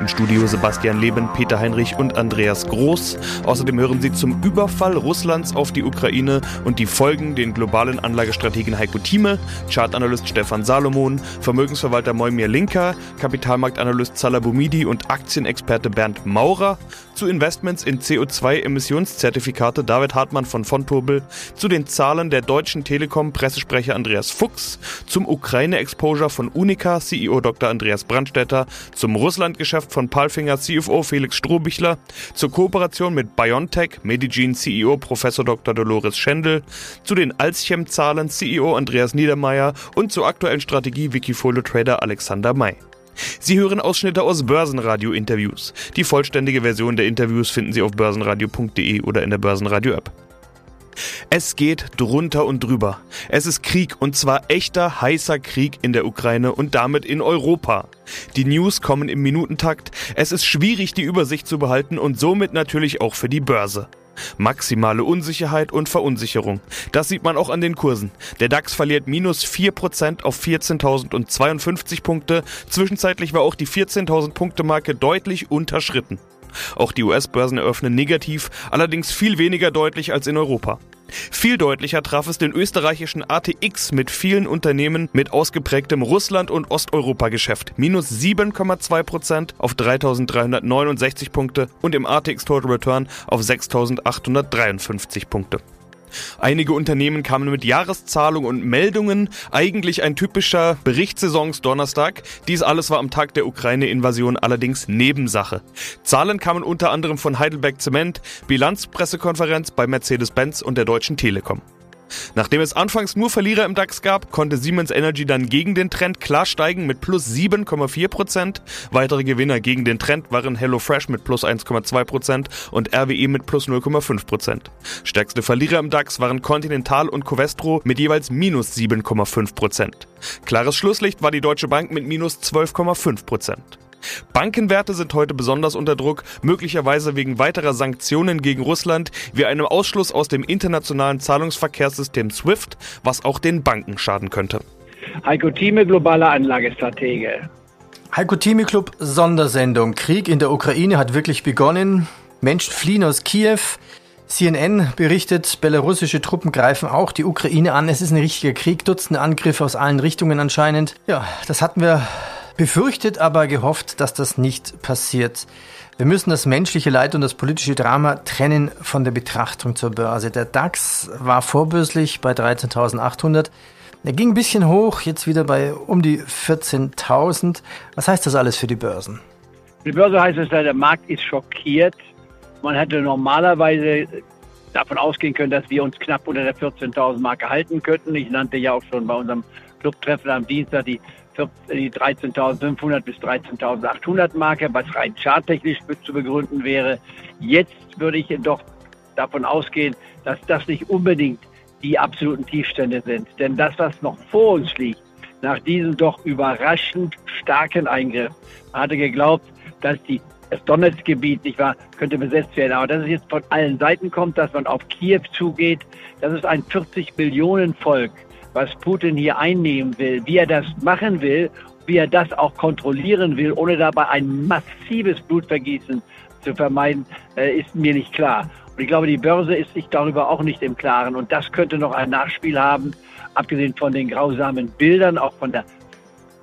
Im Studio Sebastian Leben, Peter Heinrich und Andreas Groß. Außerdem hören Sie zum Überfall Russlands auf die Ukraine und die Folgen den globalen Anlagestrategen Heiko Thieme, Chartanalyst Stefan Salomon, Vermögensverwalter Moimir Linker, Kapitalmarktanalyst Salah Boumidi und Aktienexperte Bernd Maurer, zu Investments in CO2-Emissionszertifikate David Hartmann von Fontobel, zu den Zahlen der Deutschen Telekom Pressesprecher Andreas Fuchs, zum Ukraine-Exposure von Unica CEO Dr. Andreas Brandstetter, zum Russland-Geschäft von Palfinger CFO Felix Strohbichler, zur Kooperation mit BioNTech Medigene CEO Prof. Dr. Dolores Schendel, zu den Alzchem-Zahlen CEO Andreas Niedermeyer und zur aktuellen Strategie Wikifolio Trader Alexander May. Sie hören Ausschnitte aus Börsenradio-Interviews. Die vollständige Version der Interviews finden Sie auf börsenradio.de oder in der Börsenradio-App. Es geht drunter und drüber. Es ist Krieg und zwar echter heißer Krieg in der Ukraine und damit in Europa. Die News kommen im Minutentakt. Es ist schwierig, die Übersicht zu behalten und somit natürlich auch für die Börse. Maximale Unsicherheit und Verunsicherung. Das sieht man auch an den Kursen. Der DAX verliert minus 4% auf 14.052 Punkte. Zwischenzeitlich war auch die 14.000 Punkte Marke deutlich unterschritten. Auch die US-Börsen eröffnen negativ, allerdings viel weniger deutlich als in Europa. Viel deutlicher traf es den österreichischen ATX mit vielen Unternehmen mit ausgeprägtem Russland- und Osteuropa-Geschäft. Minus 7,2% auf 3.369 Punkte und im ATX Total Return auf 6.853 Punkte. Einige Unternehmen kamen mit Jahreszahlung und Meldungen, eigentlich ein typischer Berichtssaisons-Donnerstag. Dies alles war am Tag der Ukraine-Invasion allerdings Nebensache. Zahlen kamen unter anderem von Heidelberg Zement, Bilanzpressekonferenz bei Mercedes-Benz und der Deutschen Telekom. Nachdem es anfangs nur Verlierer im DAX gab, konnte Siemens Energy dann gegen den Trend klar steigen mit plus 7,4%. Weitere Gewinner gegen den Trend waren HelloFresh mit plus 1,2% und RWE mit plus 0,5%. Stärkste Verlierer im DAX waren Continental und Covestro mit jeweils minus 7,5%. Klares Schlusslicht war die Deutsche Bank mit minus 12,5%. Bankenwerte sind heute besonders unter Druck, möglicherweise wegen weiterer Sanktionen gegen Russland, wie einem Ausschluss aus dem internationalen Zahlungsverkehrssystem SWIFT, was auch den Banken schaden könnte. Heiko Thieme, globaler Anlagestratege. Heiko Thieme Club Sondersendung. Krieg in der Ukraine hat wirklich begonnen. Menschen fliehen aus Kiew. CNN berichtet, belarussische Truppen greifen auch die Ukraine an. Es ist ein richtiger Krieg, Dutzende Angriffe aus allen Richtungen anscheinend. Ja, das hatten wir befürchtet, aber gehofft, dass das nicht passiert. Wir müssen das menschliche Leid und das politische Drama trennen von der Betrachtung zur Börse. Der DAX war vorbörslich bei 13.800. Er ging ein bisschen hoch, jetzt wieder bei um die 14.000. Was heißt das alles für die Börsen? Für die Börse heißt es, der Markt ist schockiert. Man hätte normalerweise davon ausgehen können, dass wir uns knapp unter der 14.000 Marke halten könnten. Ich nannte ja auch schon bei unserem Clubtreffen am Dienstag die die 13.500 bis 13.800 Marke, was rein charttechnisch zu begründen wäre. Jetzt würde ich doch davon ausgehen, dass das nicht unbedingt die absoluten Tiefstände sind. Denn das, was noch vor uns liegt, nach diesem doch überraschend starken Eingriff, man hatte geglaubt, dass die, das Donetsk-Gebiet nicht wahr, könnte besetzt werden. Aber dass es jetzt von allen Seiten kommt, dass man auf Kiew zugeht, das ist ein 40 Millionen Volk, was Putin hier einnehmen will, wie er das machen will, wie er das auch kontrollieren will, ohne dabei ein massives Blutvergießen zu vermeiden, äh, ist mir nicht klar. Und ich glaube, die Börse ist sich darüber auch nicht im Klaren. Und das könnte noch ein Nachspiel haben, abgesehen von den grausamen Bildern, auch von der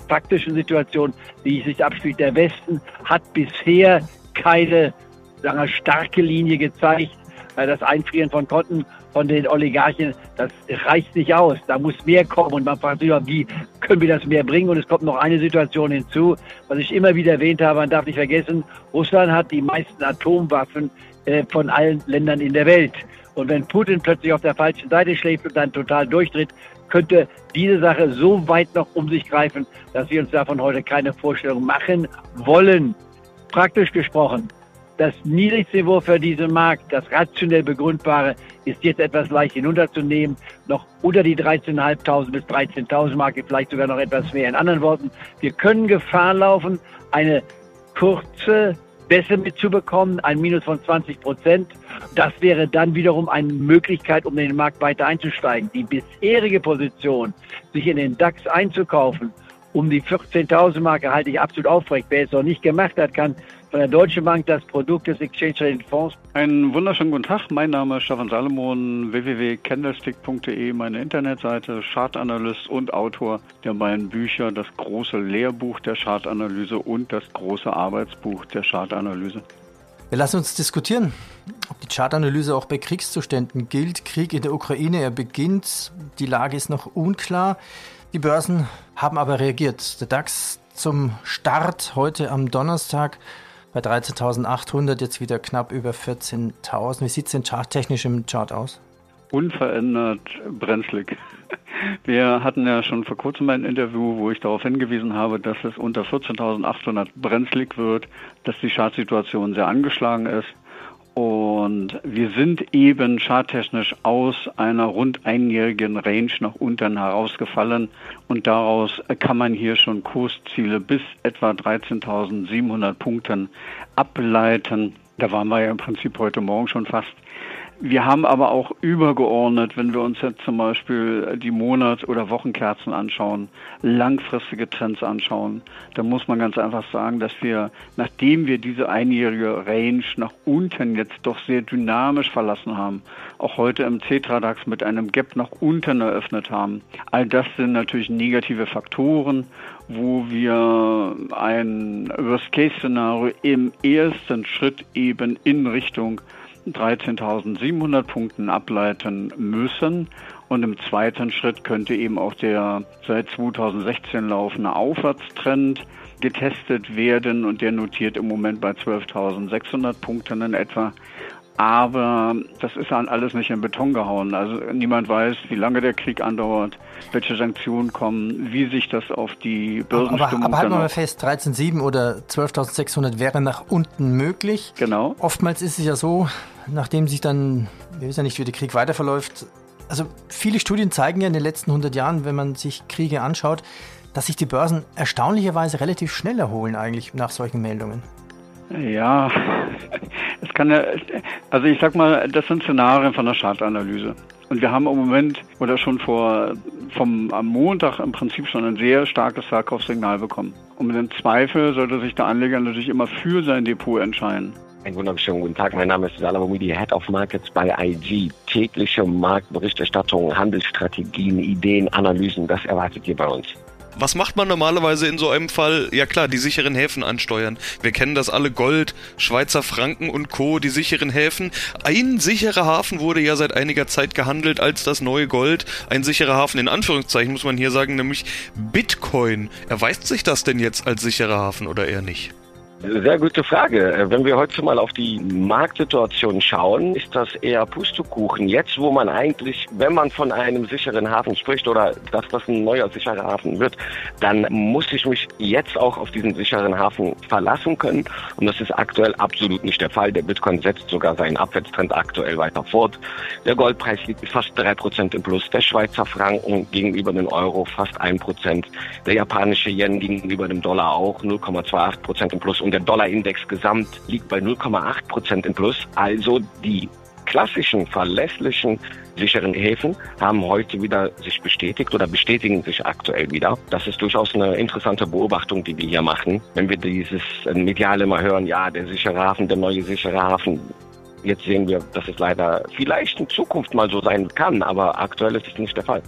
faktischen Situation, wie sich abspielt. Der Westen hat bisher keine sagen wir, starke Linie gezeigt. Äh, das Einfrieren von Konten von den Oligarchen, das reicht nicht aus. Da muss mehr kommen und man fragt sich, wie können wir das mehr bringen? Und es kommt noch eine Situation hinzu, was ich immer wieder erwähnt habe, man darf nicht vergessen, Russland hat die meisten Atomwaffen äh, von allen Ländern in der Welt. Und wenn Putin plötzlich auf der falschen Seite schläft und dann total durchdreht, könnte diese Sache so weit noch um sich greifen, dass wir uns davon heute keine Vorstellung machen wollen. Praktisch gesprochen, das Niedrigniveau für diesen Markt, das rationell begründbare, ist jetzt etwas leicht hinunterzunehmen, noch unter die 13.500 bis 13.000 Marke, vielleicht sogar noch etwas mehr. In anderen Worten, wir können Gefahr laufen, eine kurze besser mitzubekommen, ein Minus von 20 Prozent. Das wäre dann wiederum eine Möglichkeit, um in den Markt weiter einzusteigen. Die bisherige Position, sich in den DAX einzukaufen, um die 14.000 Marke halte ich absolut aufrecht. Wer es noch nicht gemacht hat, kann von der Deutschen Bank das Produkt des Exchange Traded Fonds. Einen wunderschönen guten Tag. Mein Name ist Stefan Salomon, www.candlestick.de, meine Internetseite, Chartanalyst und Autor der beiden Bücher, das große Lehrbuch der Chartanalyse und das große Arbeitsbuch der Chartanalyse. Wir lassen uns diskutieren, ob die Chartanalyse auch bei Kriegszuständen gilt. Krieg in der Ukraine, er beginnt, die Lage ist noch unklar. Die Börsen haben aber reagiert. Der DAX zum Start heute am Donnerstag bei 13.800, jetzt wieder knapp über 14.000. Wie sieht es denn charttechnisch im Chart aus? Unverändert brenzlig. Wir hatten ja schon vor kurzem ein Interview, wo ich darauf hingewiesen habe, dass es unter 14.800 brenzlig wird, dass die Chartsituation sehr angeschlagen ist. Und wir sind eben charttechnisch aus einer rund einjährigen Range nach unten herausgefallen und daraus kann man hier schon Kursziele bis etwa 13.700 Punkten ableiten. Da waren wir ja im Prinzip heute Morgen schon fast. Wir haben aber auch übergeordnet, wenn wir uns jetzt zum Beispiel die Monats- oder Wochenkerzen anschauen, langfristige Trends anschauen, dann muss man ganz einfach sagen, dass wir, nachdem wir diese einjährige Range nach unten jetzt doch sehr dynamisch verlassen haben, auch heute im Cetradax mit einem Gap nach unten eröffnet haben. All das sind natürlich negative Faktoren, wo wir ein Worst-Case-Szenario im ersten Schritt eben in Richtung 13.700 Punkten ableiten müssen. Und im zweiten Schritt könnte eben auch der seit 2016 laufende Aufwärtstrend getestet werden und der notiert im Moment bei 12.600 Punkten in etwa. Aber das ist dann alles nicht in Beton gehauen. Also niemand weiß, wie lange der Krieg andauert, welche Sanktionen kommen, wie sich das auf die Börsenstimmung... Aber, aber halten wir mal fest, 13.700 oder 12.600 wäre nach unten möglich. Genau. Oftmals ist es ja so, nachdem sich dann, wir wissen ja nicht, wie der Krieg weiter verläuft, also viele Studien zeigen ja in den letzten 100 Jahren, wenn man sich Kriege anschaut, dass sich die Börsen erstaunlicherweise relativ schnell erholen eigentlich nach solchen Meldungen. Ja, es kann ja, also ich sag mal, das sind Szenarien von der Chartanalyse. Und wir haben im Moment oder schon vor vom am Montag im Prinzip schon ein sehr starkes Verkaufssignal bekommen. Und mit dem Zweifel sollte sich der Anleger natürlich immer für sein Depot entscheiden. Einen wunderschönen guten Tag. Mein Name ist Salam Mumidi, Head of Markets bei IG. Tägliche Marktberichterstattung, Handelsstrategien, Ideen, Analysen, das erwartet ihr bei uns. Was macht man normalerweise in so einem Fall? Ja klar, die sicheren Häfen ansteuern. Wir kennen das alle Gold, Schweizer Franken und Co., die sicheren Häfen. Ein sicherer Hafen wurde ja seit einiger Zeit gehandelt als das neue Gold. Ein sicherer Hafen in Anführungszeichen muss man hier sagen, nämlich Bitcoin. Erweist sich das denn jetzt als sicherer Hafen oder eher nicht? Sehr gute Frage. Äh, wenn wir heute mal auf die Marktsituation schauen, ist das eher Pustekuchen. Jetzt, wo man eigentlich, wenn man von einem sicheren Hafen spricht oder dass das ein neuer sicherer Hafen wird, dann muss ich mich jetzt auch auf diesen sicheren Hafen verlassen können. Und das ist aktuell absolut nicht der Fall. Der Bitcoin setzt sogar seinen Abwärtstrend aktuell weiter fort. Der Goldpreis liegt fast drei Prozent im Plus. Der Schweizer Franken gegenüber dem Euro fast ein Prozent. Der japanische Yen gegenüber dem Dollar auch 0,28 Prozent im Plus. Und der Dollarindex gesamt liegt bei 0,8 Prozent im Plus. Also die klassischen, verlässlichen, sicheren Häfen haben heute wieder sich bestätigt oder bestätigen sich aktuell wieder. Das ist durchaus eine interessante Beobachtung, die wir hier machen. Wenn wir dieses Mediale mal hören, ja, der sichere Hafen, der neue sichere Hafen. Jetzt sehen wir, dass es leider vielleicht in Zukunft mal so sein kann, aber aktuell ist es nicht der Fall.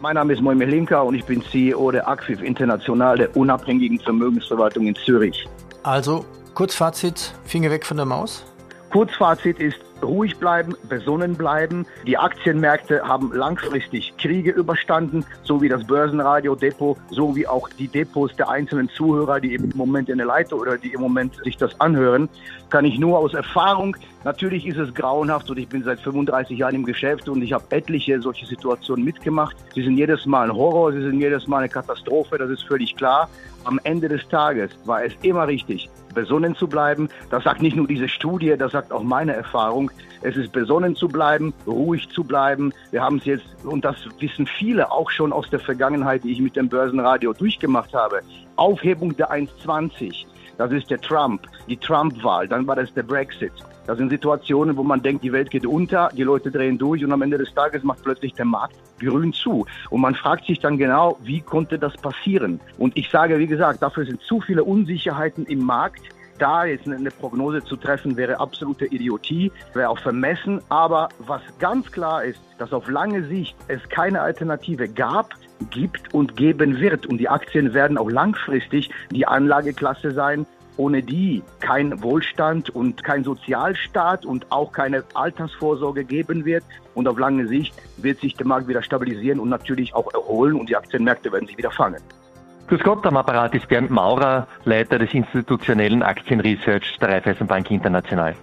Mein Name ist Moimir Linka und ich bin CEO der Acquif International, der unabhängigen Vermögensverwaltung in Zürich. Also, Kurzfazit, Finger weg von der Maus. Kurzfazit ist, ruhig bleiben, besonnen bleiben. Die Aktienmärkte haben langfristig Kriege überstanden, so wie das Börsenradio Depot, so wie auch die Depots der einzelnen Zuhörer, die im Moment in der Leitung oder die im Moment sich das anhören, kann ich nur aus Erfahrung. Natürlich ist es grauenhaft und ich bin seit 35 Jahren im Geschäft und ich habe etliche solche Situationen mitgemacht. Sie sind jedes Mal ein Horror, sie sind jedes Mal eine Katastrophe, das ist völlig klar. Am Ende des Tages war es immer richtig, besonnen zu bleiben. Das sagt nicht nur diese Studie, das sagt auch meine Erfahrung. Es ist besonnen zu bleiben, ruhig zu bleiben. Wir haben es jetzt, und das wissen viele auch schon aus der Vergangenheit, die ich mit dem Börsenradio durchgemacht habe, Aufhebung der 1,20 Das ist der Trump, die Trump-Wahl. Dann war das der Brexit. Das sind Situationen, wo man denkt, die Welt geht unter, die Leute drehen durch und am Ende des Tages macht plötzlich der Markt grün zu. Und man fragt sich dann genau, wie konnte das passieren? Und ich sage, wie gesagt, dafür sind zu viele Unsicherheiten im Markt. Da jetzt eine Prognose zu treffen, wäre absolute Idiotie, wäre auch vermessen. Aber was ganz klar ist, dass auf lange Sicht es keine Alternative gab, gibt und geben wird. Und die Aktien werden auch langfristig die Anlageklasse sein, ohne die kein Wohlstand und kein Sozialstaat und auch keine Altersvorsorge geben wird. Und auf lange Sicht wird sich der Markt wieder stabilisieren und natürlich auch erholen und die Aktienmärkte werden sich wieder fangen. Grüß Gott, am Apparat ist Bernd Maurer, Leiter des institutionellen Aktienresearch der Raiffeisenbank International.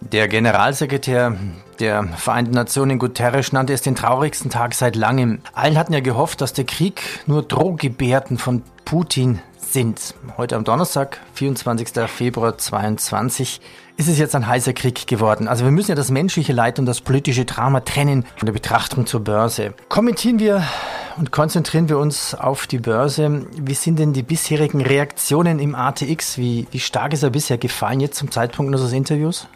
Der Generalsekretär der Vereinten Nationen Guterres nannte es den traurigsten Tag seit langem. Allen hatten ja gehofft, dass der Krieg nur Drohgebärden von Putin sind. Heute am Donnerstag, 24. Februar 2022, ist es jetzt ein heißer Krieg geworden. Also wir müssen ja das menschliche Leid und das politische Drama trennen von der Betrachtung zur Börse. Kommentieren wir und konzentrieren wir uns auf die Börse. Wie sind denn die bisherigen Reaktionen im ATX? Wie, wie stark ist er bisher gefallen jetzt zum Zeitpunkt unseres Interviews?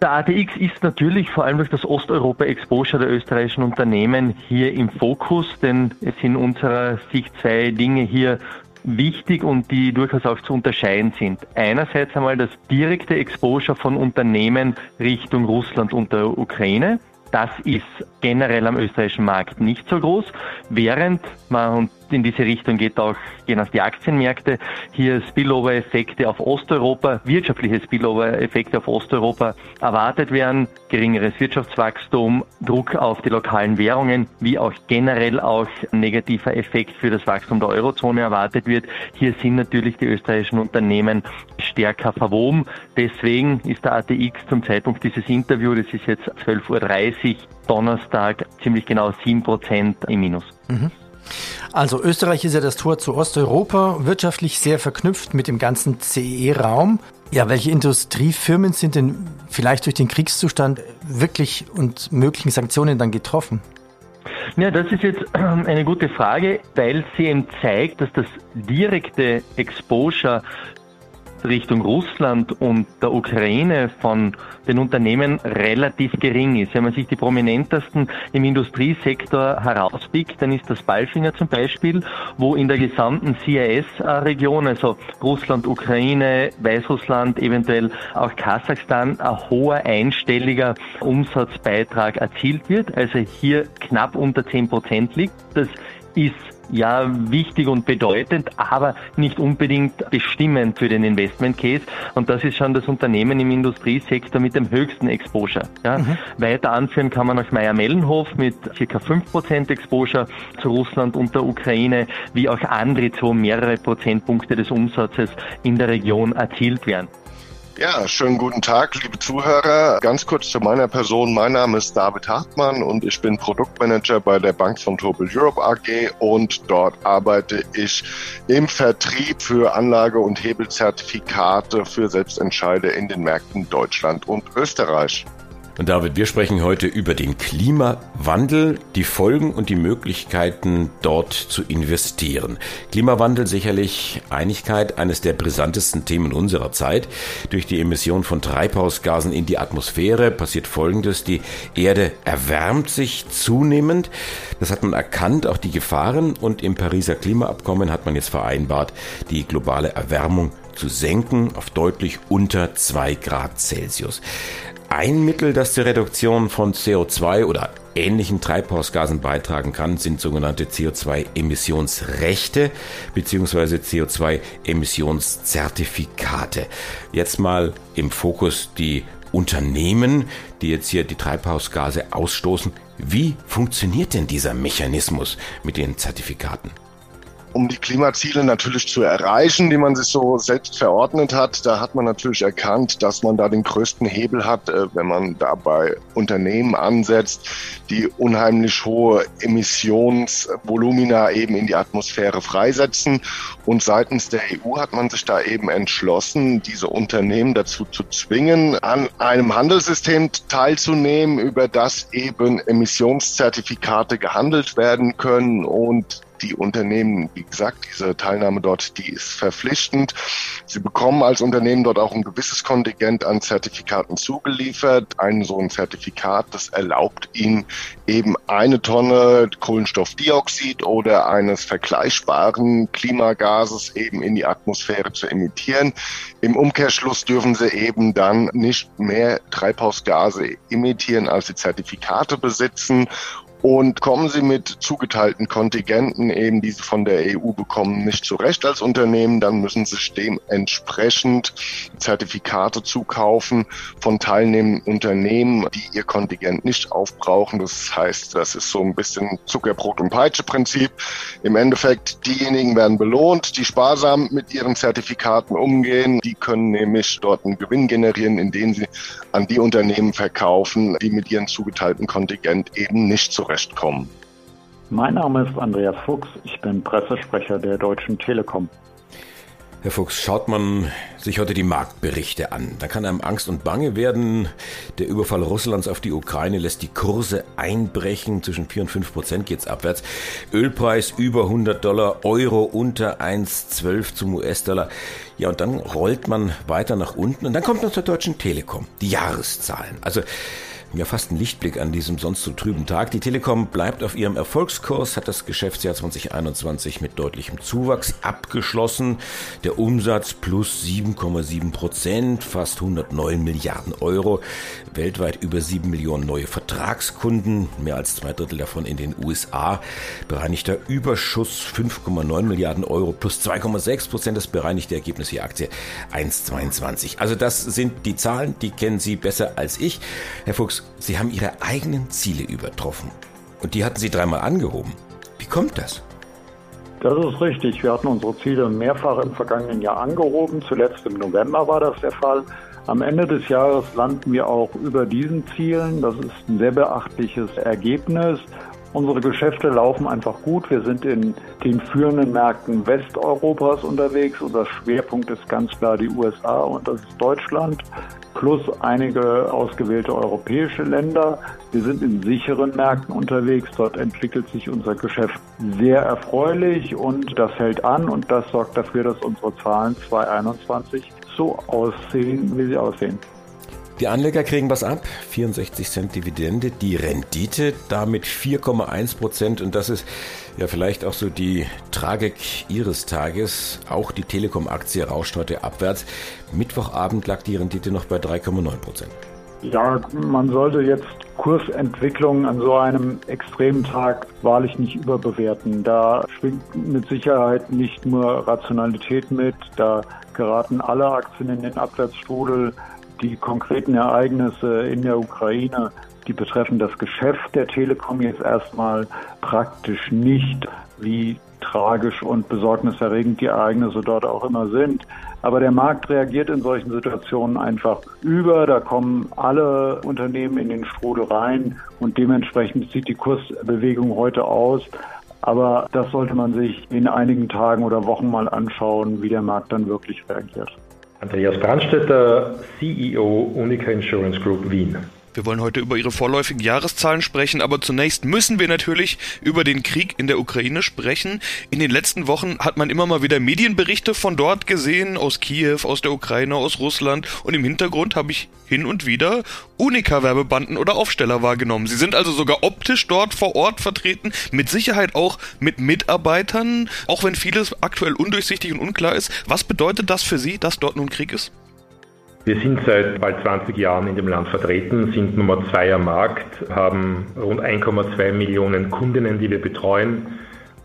Der ATX ist natürlich vor allem durch das Osteuropa-Exposure der österreichischen Unternehmen hier im Fokus, denn es sind unserer Sicht zwei Dinge hier wichtig und die durchaus auch zu unterscheiden sind. Einerseits einmal das direkte Exposure von Unternehmen Richtung Russland und der Ukraine. Das ist generell am österreichischen Markt nicht so groß, während man, und in diese Richtung geht auch, gehen auch die Aktienmärkte, hier Spillover-Effekte auf Osteuropa, wirtschaftliche Spillover-Effekte auf Osteuropa erwartet werden, geringeres Wirtschaftswachstum, Druck auf die lokalen Währungen, wie auch generell auch negativer Effekt für das Wachstum der Eurozone erwartet wird. Hier sind natürlich die österreichischen Unternehmen stärker verwoben. Deswegen ist der ATX zum Zeitpunkt dieses Interviews, das ist jetzt 12.30 Uhr, Donnerstag, ziemlich genau 7% im Minus. Mhm. Also Österreich ist ja das Tor zu Osteuropa, wirtschaftlich sehr verknüpft mit dem ganzen CE-Raum. Ja, welche Industriefirmen sind denn vielleicht durch den Kriegszustand wirklich und möglichen Sanktionen dann getroffen? Ja, das ist jetzt eine gute Frage, weil sie eben zeigt, dass das direkte Exposure Richtung Russland und der Ukraine von den Unternehmen relativ gering ist. Wenn man sich die prominentesten im Industriesektor herauspickt, dann ist das Balfinger zum Beispiel, wo in der gesamten CIS-Region, also Russland, Ukraine, Weißrussland, eventuell auch Kasachstan, ein hoher einstelliger Umsatzbeitrag erzielt wird, also hier knapp unter 10 Prozent liegt. Das ist ja wichtig und bedeutend, aber nicht unbedingt bestimmend für den Investment Case. Und das ist schon das Unternehmen im Industriesektor mit dem höchsten Exposure. Ja. Mhm. Weiter anführen kann man auch Meier-Mellenhof mit circa 5% Exposure zu Russland und der Ukraine, wie auch andere, wo mehrere Prozentpunkte des Umsatzes in der Region erzielt werden. Ja, schönen guten Tag, liebe Zuhörer. Ganz kurz zu meiner Person. Mein Name ist David Hartmann und ich bin Produktmanager bei der Bank von Tobel Europe AG und dort arbeite ich im Vertrieb für Anlage- und Hebelzertifikate für Selbstentscheider in den Märkten Deutschland und Österreich. Und David, wir sprechen heute über den Klimawandel, die Folgen und die Möglichkeiten dort zu investieren. Klimawandel sicherlich Einigkeit, eines der brisantesten Themen unserer Zeit. Durch die Emission von Treibhausgasen in die Atmosphäre passiert Folgendes. Die Erde erwärmt sich zunehmend. Das hat man erkannt, auch die Gefahren. Und im Pariser Klimaabkommen hat man jetzt vereinbart, die globale Erwärmung zu senken auf deutlich unter zwei Grad Celsius. Ein Mittel, das zur Reduktion von CO2 oder ähnlichen Treibhausgasen beitragen kann, sind sogenannte CO2-Emissionsrechte bzw. CO2-Emissionszertifikate. Jetzt mal im Fokus die Unternehmen, die jetzt hier die Treibhausgase ausstoßen. Wie funktioniert denn dieser Mechanismus mit den Zertifikaten? Um die Klimaziele natürlich zu erreichen, die man sich so selbst verordnet hat, da hat man natürlich erkannt, dass man da den größten Hebel hat, äh, wenn man dabei Unternehmen ansetzt, die unheimlich hohe Emissionsvolumina eben in die Atmosphäre freisetzen. Und seitens der EU hat man sich da eben entschlossen, diese Unternehmen dazu zu zwingen, an einem Handelssystem teilzunehmen, über das eben Emissionszertifikate gehandelt werden können und die Unternehmen, wie gesagt, diese Teilnahme dort, die ist verpflichtend. Sie bekommen als Unternehmen dort auch ein gewisses Kontingent an Zertifikaten zugeliefert. Ein so ein Zertifikat, das erlaubt ihnen eben eine Tonne Kohlenstoffdioxid oder eines vergleichbaren Klimagases eben in die Atmosphäre zu emittieren. Im Umkehrschluss dürfen sie eben dann nicht mehr Treibhausgase emittieren, als sie Zertifikate besitzen und kommen sie mit zugeteilten Kontingenten, eben die sie von der EU bekommen, nicht zurecht als Unternehmen, dann müssen sie dementsprechend Zertifikate zukaufen von teilnehmenden Unternehmen, die ihr Kontingent nicht aufbrauchen. Das heißt, das ist so ein bisschen Zuckerbrot- und Peitsche-Prinzip. Im Endeffekt, diejenigen werden belohnt, die sparsam mit ihren Zertifikaten umgehen. Die können nämlich dort einen Gewinn generieren, indem sie an die Unternehmen verkaufen, die mit ihren zugeteilten Kontingent eben nicht zurecht zurechtkommen. Mein Name ist Andreas Fuchs, ich bin Pressesprecher der Deutschen Telekom. Herr Fuchs, schaut man sich heute die Marktberichte an, da kann einem Angst und Bange werden. Der Überfall Russlands auf die Ukraine lässt die Kurse einbrechen. Zwischen 4 und 5 Prozent geht es abwärts. Ölpreis über 100 Dollar, Euro unter 1,12 zum US-Dollar. Ja, und dann rollt man weiter nach unten und dann kommt noch zur Deutschen Telekom, die Jahreszahlen. Also ja, fast ein Lichtblick an diesem sonst so trüben Tag. Die Telekom bleibt auf ihrem Erfolgskurs, hat das Geschäftsjahr 2021 mit deutlichem Zuwachs abgeschlossen. Der Umsatz plus 7,7 Prozent, fast 109 Milliarden Euro. Weltweit über 7 Millionen neue Vertragskunden, mehr als zwei Drittel davon in den USA. Bereinigter Überschuss 5,9 Milliarden Euro plus 2,6 Prozent. Das bereinigte Ergebnis der Aktie 1,22. Also das sind die Zahlen, die kennen Sie besser als ich. Herr Fuchs, Sie haben Ihre eigenen Ziele übertroffen. Und die hatten Sie dreimal angehoben. Wie kommt das? Das ist richtig. Wir hatten unsere Ziele mehrfach im vergangenen Jahr angehoben. Zuletzt im November war das der Fall. Am Ende des Jahres landen wir auch über diesen Zielen. Das ist ein sehr beachtliches Ergebnis. Unsere Geschäfte laufen einfach gut. Wir sind in den führenden Märkten Westeuropas unterwegs. Unser Schwerpunkt ist ganz klar die USA und das ist Deutschland plus einige ausgewählte europäische Länder. Wir sind in sicheren Märkten unterwegs. Dort entwickelt sich unser Geschäft sehr erfreulich und das hält an und das sorgt dafür, dass unsere Zahlen 2021 so aussehen, wie sie aussehen. Die Anleger kriegen was ab, 64 Cent Dividende, die Rendite damit 4,1 Prozent und das ist ja vielleicht auch so die Tragik Ihres Tages. Auch die Telekom-Aktie rauscht heute abwärts. Mittwochabend lag die Rendite noch bei 3,9 Prozent. Ja, man sollte jetzt Kursentwicklungen an so einem extremen Tag wahrlich nicht überbewerten. Da schwingt mit Sicherheit nicht nur Rationalität mit, da geraten alle Aktien in den Abwärtsstrudel die konkreten Ereignisse in der Ukraine, die betreffen das Geschäft der Telekom jetzt erstmal praktisch nicht, wie tragisch und besorgniserregend die Ereignisse dort auch immer sind. Aber der Markt reagiert in solchen Situationen einfach über. Da kommen alle Unternehmen in den Strudel rein und dementsprechend sieht die Kursbewegung heute aus. Aber das sollte man sich in einigen Tagen oder Wochen mal anschauen, wie der Markt dann wirklich reagiert. Andreas Brandstetter, CEO Unica Insurance Group Wien. Wir wollen heute über Ihre vorläufigen Jahreszahlen sprechen, aber zunächst müssen wir natürlich über den Krieg in der Ukraine sprechen. In den letzten Wochen hat man immer mal wieder Medienberichte von dort gesehen, aus Kiew, aus der Ukraine, aus Russland und im Hintergrund habe ich hin und wieder Unica-Werbebanden oder Aufsteller wahrgenommen. Sie sind also sogar optisch dort vor Ort vertreten, mit Sicherheit auch mit Mitarbeitern, auch wenn vieles aktuell undurchsichtig und unklar ist. Was bedeutet das für Sie, dass dort nun Krieg ist? Wir sind seit bald 20 Jahren in dem Land vertreten, sind Nummer zwei am Markt, haben rund 1,2 Millionen Kundinnen, die wir betreuen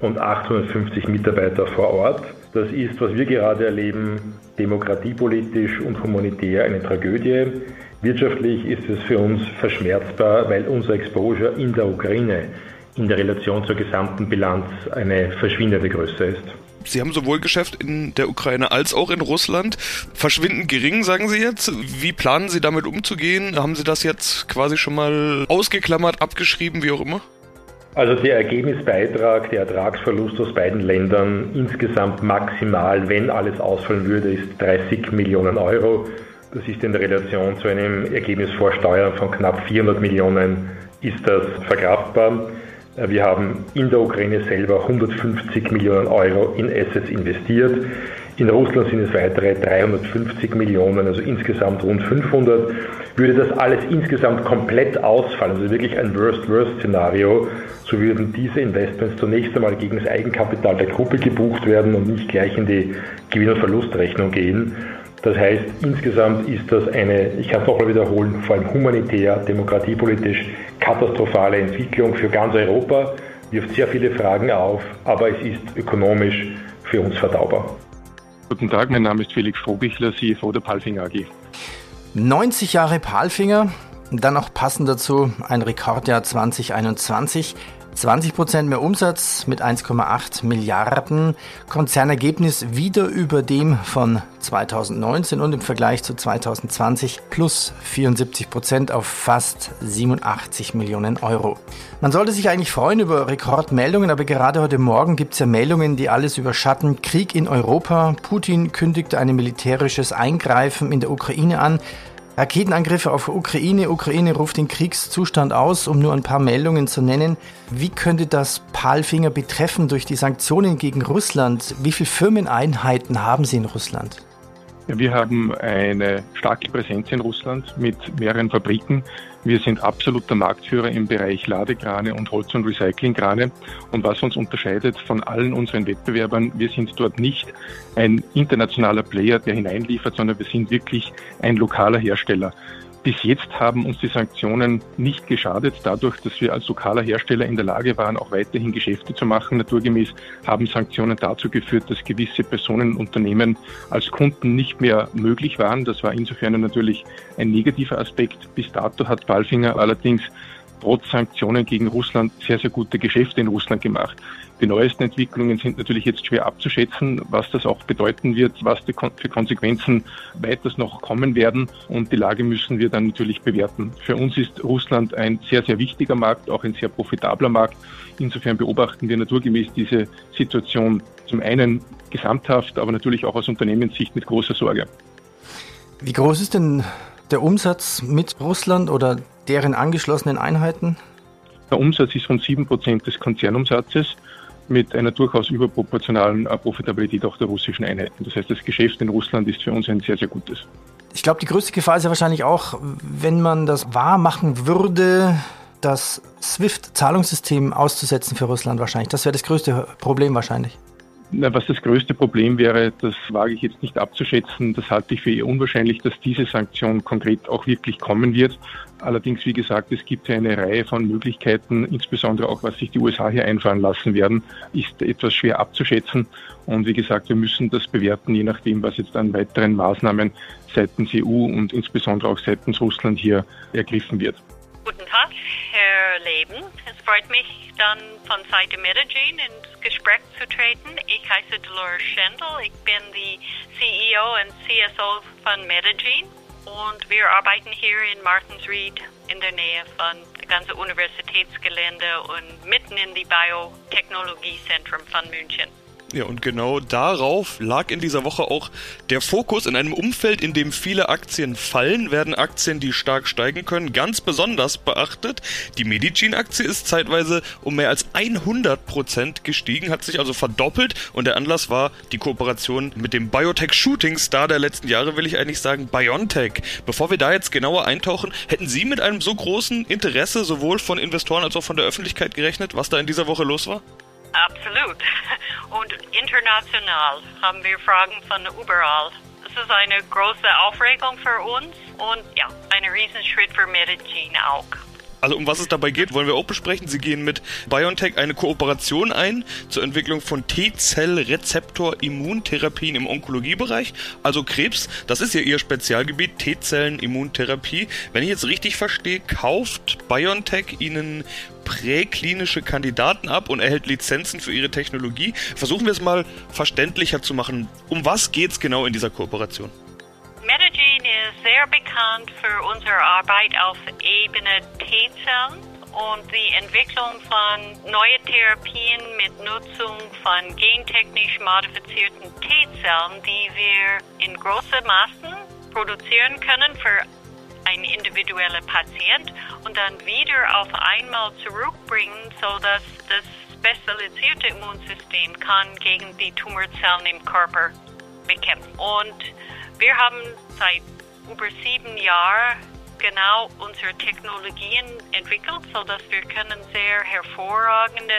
und 850 Mitarbeiter vor Ort. Das ist, was wir gerade erleben, demokratiepolitisch und humanitär eine Tragödie. Wirtschaftlich ist es für uns verschmerzbar, weil unser Exposure in der Ukraine in der Relation zur gesamten Bilanz eine verschwindende Größe ist. Sie haben sowohl Geschäft in der Ukraine als auch in Russland. Verschwindend gering, sagen Sie jetzt. Wie planen Sie damit umzugehen? Haben Sie das jetzt quasi schon mal ausgeklammert, abgeschrieben, wie auch immer? Also der Ergebnisbeitrag, der Ertragsverlust aus beiden Ländern insgesamt maximal, wenn alles ausfallen würde, ist 30 Millionen Euro. Das ist in Relation zu einem Ergebnis vor Steuern von knapp 400 Millionen, ist das verkraftbar. Wir haben in der Ukraine selber 150 Millionen Euro in Assets investiert. In Russland sind es weitere 350 Millionen, also insgesamt rund 500. Würde das alles insgesamt komplett ausfallen, also wirklich ein Worst-Worst-Szenario, so würden diese Investments zunächst einmal gegen das Eigenkapital der Gruppe gebucht werden und nicht gleich in die Gewinn- und Verlustrechnung gehen. Das heißt, insgesamt ist das eine, ich kann es nochmal wiederholen, vor allem humanitär, demokratiepolitisch katastrophale Entwicklung für ganz Europa, wirft sehr viele Fragen auf, aber es ist ökonomisch für uns verdaubar. Guten Tag, mein Name ist Felix Strohbichler, CFO der Palfinger AG. 90 Jahre Palfinger, dann noch passend dazu ein Rekordjahr 2021. 20 Prozent mehr Umsatz mit 1,8 Milliarden. Konzernergebnis wieder über dem von 2019 und im Vergleich zu 2020 plus 74 Prozent auf fast 87 Millionen Euro. Man sollte sich eigentlich freuen über Rekordmeldungen, aber gerade heute Morgen gibt es ja Meldungen, die alles überschatten. Krieg in Europa. Putin kündigte ein militärisches Eingreifen in der Ukraine an. Raketenangriffe auf Ukraine. Ukraine ruft den Kriegszustand aus, um nur ein paar Meldungen zu nennen. Wie könnte das Palfinger betreffen durch die Sanktionen gegen Russland? Wie viele Firmeneinheiten haben Sie in Russland? Wir haben eine starke Präsenz in Russland mit mehreren Fabriken. Wir sind absoluter Marktführer im Bereich Ladekrane und Holz- und Recyclingkrane. Und was uns unterscheidet von allen unseren Wettbewerbern, wir sind dort nicht ein internationaler Player, der hineinliefert, sondern wir sind wirklich ein lokaler Hersteller. Bis jetzt haben uns die Sanktionen nicht geschadet, dadurch, dass wir als lokaler Hersteller in der Lage waren, auch weiterhin Geschäfte zu machen. Naturgemäß haben Sanktionen dazu geführt, dass gewisse Personen und Unternehmen als Kunden nicht mehr möglich waren. Das war insofern natürlich ein negativer Aspekt. Bis dato hat Balfinger allerdings trotz Sanktionen gegen Russland sehr, sehr gute Geschäfte in Russland gemacht. Die neuesten Entwicklungen sind natürlich jetzt schwer abzuschätzen, was das auch bedeuten wird, was für Konsequenzen weiters noch kommen werden. Und die Lage müssen wir dann natürlich bewerten. Für uns ist Russland ein sehr, sehr wichtiger Markt, auch ein sehr profitabler Markt. Insofern beobachten wir naturgemäß diese Situation zum einen gesamthaft, aber natürlich auch aus Unternehmenssicht mit großer Sorge. Wie groß ist denn der Umsatz mit Russland oder deren angeschlossenen Einheiten? Der Umsatz ist rund 7% des Konzernumsatzes mit einer durchaus überproportionalen äh, Profitabilität auch der russischen Einheiten. Das heißt, das Geschäft in Russland ist für uns ein sehr, sehr gutes. Ich glaube, die größte Gefahr ist ja wahrscheinlich auch, wenn man das wahr machen würde, das SWIFT-Zahlungssystem auszusetzen für Russland wahrscheinlich. Das wäre das größte Problem wahrscheinlich. Na, was das größte Problem wäre, das wage ich jetzt nicht abzuschätzen. Das halte ich für eher unwahrscheinlich, dass diese Sanktion konkret auch wirklich kommen wird. Allerdings, wie gesagt, es gibt ja eine Reihe von Möglichkeiten, insbesondere auch was sich die USA hier einfallen lassen werden, ist etwas schwer abzuschätzen. Und wie gesagt, wir müssen das bewerten, je nachdem, was jetzt an weiteren Maßnahmen seitens EU und insbesondere auch seitens Russland hier ergriffen wird. Tag, Herr Leben. Es freut mich, dann von Seite Medellin ins Gespräch zu treten. Ich heiße Dolores Schendel. Ich bin die CEO und CSO von Medellin. Und wir arbeiten hier in Martinsried in der Nähe von dem ganzen Universitätsgelände und mitten in die Biotechnologiezentrum von München. Ja, und genau darauf lag in dieser Woche auch der Fokus. In einem Umfeld, in dem viele Aktien fallen, werden Aktien, die stark steigen können, ganz besonders beachtet. Die Medicin-Aktie ist zeitweise um mehr als 100 Prozent gestiegen, hat sich also verdoppelt und der Anlass war die Kooperation mit dem Biotech-Shooting-Star der letzten Jahre, will ich eigentlich sagen, BioNTech. Bevor wir da jetzt genauer eintauchen, hätten Sie mit einem so großen Interesse sowohl von Investoren als auch von der Öffentlichkeit gerechnet, was da in dieser Woche los war? Absolut. Und international haben wir Fragen von überall. Das ist eine große Aufregung für uns und ja, ein Riesenschritt für Medizin auch. Also um was es dabei geht, wollen wir auch besprechen. Sie gehen mit BioNTech eine Kooperation ein zur Entwicklung von T-Zell-Rezeptor-Immuntherapien im Onkologiebereich. Also Krebs, das ist ja Ihr Spezialgebiet, T-Zellen-Immuntherapie. Wenn ich jetzt richtig verstehe, kauft BioNTech Ihnen präklinische Kandidaten ab und erhält Lizenzen für ihre Technologie. Versuchen wir es mal verständlicher zu machen. Um was geht es genau in dieser Kooperation? Medellin ist sehr bekannt für unsere Arbeit auf Ebene T-Zellen und die Entwicklung von neuen Therapien mit Nutzung von gentechnisch modifizierten T-Zellen, die wir in großen Maßen produzieren können für ein individueller Patient und dann wieder auf einmal zurückbringen, sodass das spezialisierte Immunsystem kann gegen die Tumorzellen im Körper bekämpfen. Und wir haben seit über sieben Jahren genau unsere Technologien entwickelt, sodass wir können sehr hervorragende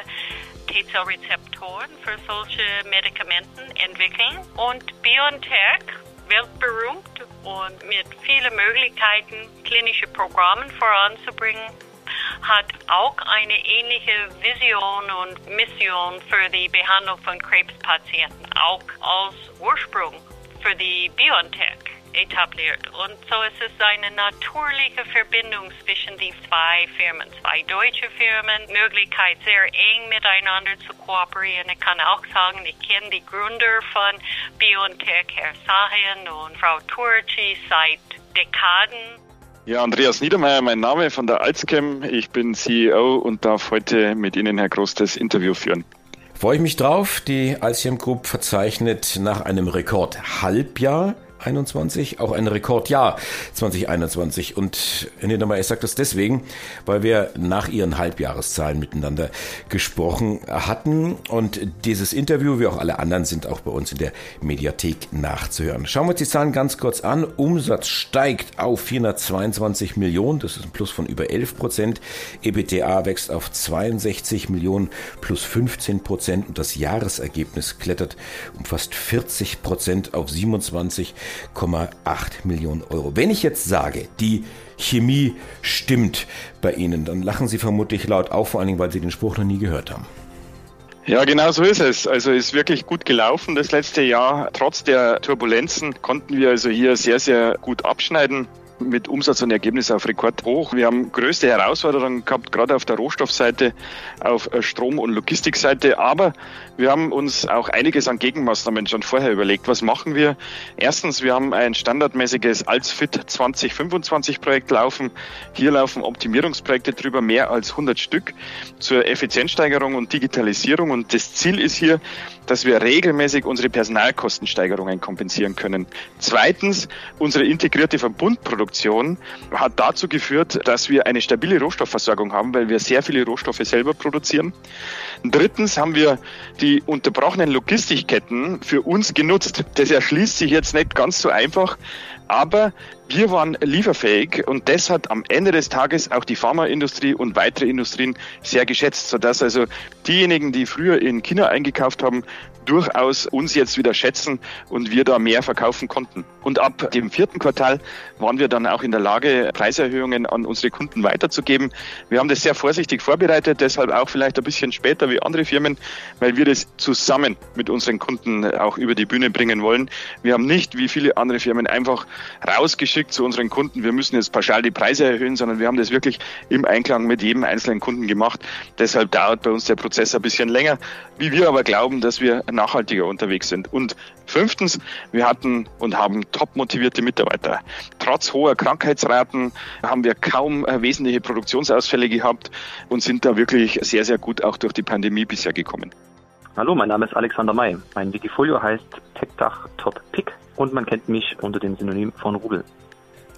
T-Zell-Rezeptoren für solche Medikamenten entwickeln. Und BioNTech, weltberühmt und mit vielen Möglichkeiten, klinische Programme voranzubringen, hat auch eine ähnliche Vision und Mission für die Behandlung von Krebspatienten, auch als Ursprung für die BioNTech etabliert. Und so ist es eine natürliche Verbindung zwischen die zwei Firmen, zwei deutsche Firmen, Möglichkeit sehr eng miteinander zu kooperieren. Ich kann auch sagen, ich kenne die Gründer von BioNTech, Herr Sahin und Frau Turci seit Dekaden. Ja, Andreas Niedermeyer, mein Name von der Alzchem. Ich bin CEO und darf heute mit Ihnen, Herr Groß, das Interview führen. Freue ich mich drauf. Die Alzchem Group verzeichnet nach einem Rekord-Halbjahr 2021, auch ein Rekordjahr 2021. Und Herr Niedermeyer, ich sage das deswegen, weil wir nach Ihren Halbjahreszahlen miteinander gesprochen hatten. Und dieses Interview, wie auch alle anderen, sind auch bei uns in der Mediathek nachzuhören. Schauen wir uns die Zahlen ganz kurz an. Umsatz steigt auf 422 Millionen, das ist ein Plus von über 11 Prozent. EBTA wächst auf 62 Millionen plus 15 Prozent und das Jahresergebnis klettert um fast 40 Prozent auf 27 1,8 Millionen Euro. Wenn ich jetzt sage, die Chemie stimmt bei Ihnen, dann lachen Sie vermutlich laut auf, vor allen Dingen, weil Sie den Spruch noch nie gehört haben. Ja, genau so ist es. Also ist wirklich gut gelaufen das letzte Jahr. Trotz der Turbulenzen konnten wir also hier sehr, sehr gut abschneiden mit Umsatz und Ergebnis auf Rekord hoch. Wir haben größte Herausforderungen gehabt, gerade auf der Rohstoffseite, auf Strom- und Logistikseite. Aber wir haben uns auch einiges an Gegenmaßnahmen schon vorher überlegt. Was machen wir? Erstens, wir haben ein standardmäßiges Alsfit 2025 Projekt laufen. Hier laufen Optimierungsprojekte drüber, mehr als 100 Stück zur Effizienzsteigerung und Digitalisierung. Und das Ziel ist hier, dass wir regelmäßig unsere Personalkostensteigerungen kompensieren können. Zweitens, unsere integrierte Verbundproduktion hat dazu geführt, dass wir eine stabile Rohstoffversorgung haben, weil wir sehr viele Rohstoffe selber produzieren. Drittens haben wir die unterbrochenen Logistikketten für uns genutzt. Das erschließt sich jetzt nicht ganz so einfach, aber wir waren lieferfähig und das hat am Ende des Tages auch die Pharmaindustrie und weitere Industrien sehr geschätzt, sodass also diejenigen, die früher in China eingekauft haben, durchaus uns jetzt wieder schätzen und wir da mehr verkaufen konnten. Und ab dem vierten Quartal waren wir dann auch in der Lage, Preiserhöhungen an unsere Kunden weiterzugeben. Wir haben das sehr vorsichtig vorbereitet, deshalb auch vielleicht ein bisschen später wie andere Firmen, weil wir das zusammen mit unseren Kunden auch über die Bühne bringen wollen. Wir haben nicht, wie viele andere Firmen, einfach rausgeschickt zu unseren Kunden, wir müssen jetzt pauschal die Preise erhöhen, sondern wir haben das wirklich im Einklang mit jedem einzelnen Kunden gemacht. Deshalb dauert bei uns der Prozess ein bisschen länger, wie wir aber glauben, dass wir nachhaltiger unterwegs sind. Und fünftens, wir hatten und haben top motivierte Mitarbeiter. Trotz hoher Krankheitsraten haben wir kaum äh, wesentliche Produktionsausfälle gehabt und sind da wirklich sehr, sehr gut auch durch die Pandemie bisher gekommen. Hallo, mein Name ist Alexander May. Mein Wikifolio heißt TechDach Top Pick und man kennt mich unter dem Synonym von Rubel.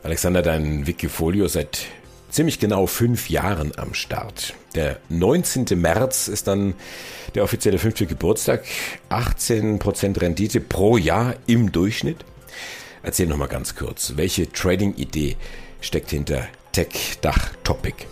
Alexander, dein Wikifolio seit ziemlich genau fünf Jahren am Start. Der 19. März ist dann der offizielle fünfte Geburtstag. 18% Rendite pro Jahr im Durchschnitt. Erzähl noch mal ganz kurz, welche Trading-Idee steckt hinter Tech-Dach Topic?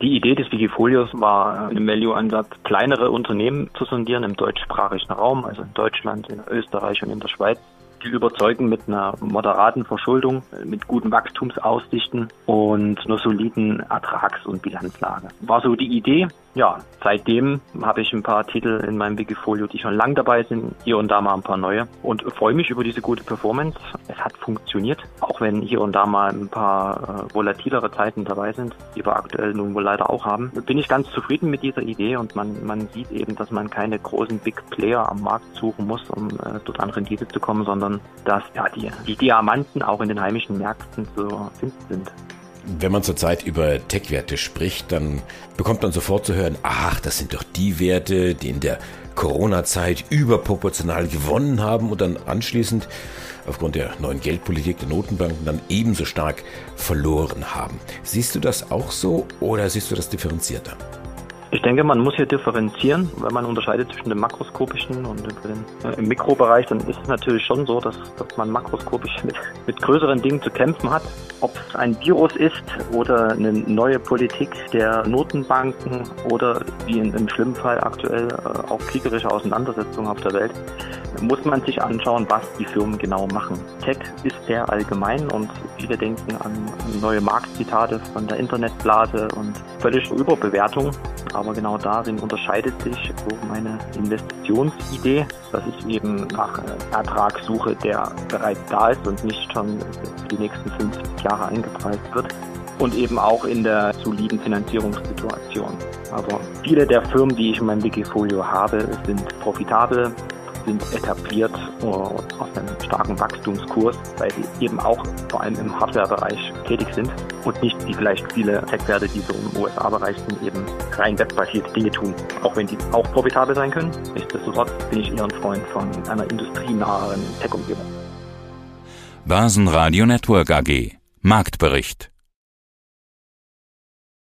Die Idee des Wikifolios war, im Value-Ansatz kleinere Unternehmen zu sondieren im deutschsprachigen Raum, also in Deutschland, in Österreich und in der Schweiz die überzeugen mit einer moderaten Verschuldung, mit guten Wachstumsaussichten und einer soliden Ertrags- und Bilanzlage. War so die Idee ja, seitdem habe ich ein paar Titel in meinem Wikifolio, die schon lang dabei sind, hier und da mal ein paar neue und freue mich über diese gute Performance. Es hat funktioniert, auch wenn hier und da mal ein paar äh, volatilere Zeiten dabei sind, die wir aktuell nun wohl leider auch haben. Bin ich ganz zufrieden mit dieser Idee und man, man sieht eben, dass man keine großen Big Player am Markt suchen muss, um äh, dort an Rendite zu kommen, sondern dass ja, die, die Diamanten auch in den heimischen Märkten zu finden sind. Wenn man zurzeit über Tech-Werte spricht, dann bekommt man sofort zu hören, ach, das sind doch die Werte, die in der Corona-Zeit überproportional gewonnen haben und dann anschließend aufgrund der neuen Geldpolitik der Notenbanken dann ebenso stark verloren haben. Siehst du das auch so oder siehst du das differenzierter? Ich denke, man muss hier differenzieren, wenn man unterscheidet zwischen dem makroskopischen und dem, äh, im Mikrobereich, dann ist es natürlich schon so, dass, dass man makroskopisch mit, mit größeren Dingen zu kämpfen hat. Ob es ein Virus ist oder eine neue Politik der Notenbanken oder wie in, im schlimmen Fall aktuell äh, auch kriegerische Auseinandersetzungen auf der Welt, muss man sich anschauen, was die Firmen genau machen. Tech ist sehr allgemein und viele denken an neue Marktzitate von der Internetblase und völlige Überbewertung. Aber genau darin unterscheidet sich meine Investitionsidee, dass ich eben nach Ertrag suche, der bereits da ist und nicht schon die nächsten 50 Jahre eingepreist wird und eben auch in der soliden Finanzierungssituation. Also viele der Firmen, die ich in meinem Wikifolio habe, sind profitabel, sind etabliert äh, auf einem starken Wachstumskurs, weil sie eben auch vor allem im Hardware-Bereich tätig sind und nicht wie vielleicht viele Tech-Werte, die so im USA-Bereich sind, eben rein webbasierte Dinge tun, auch wenn die auch profitabel sein können. Nichtsdestotrotz bin ich eher ein Freund von einer industrienaheren Tech-Umgebung. Basen Radio Network AG Marktbericht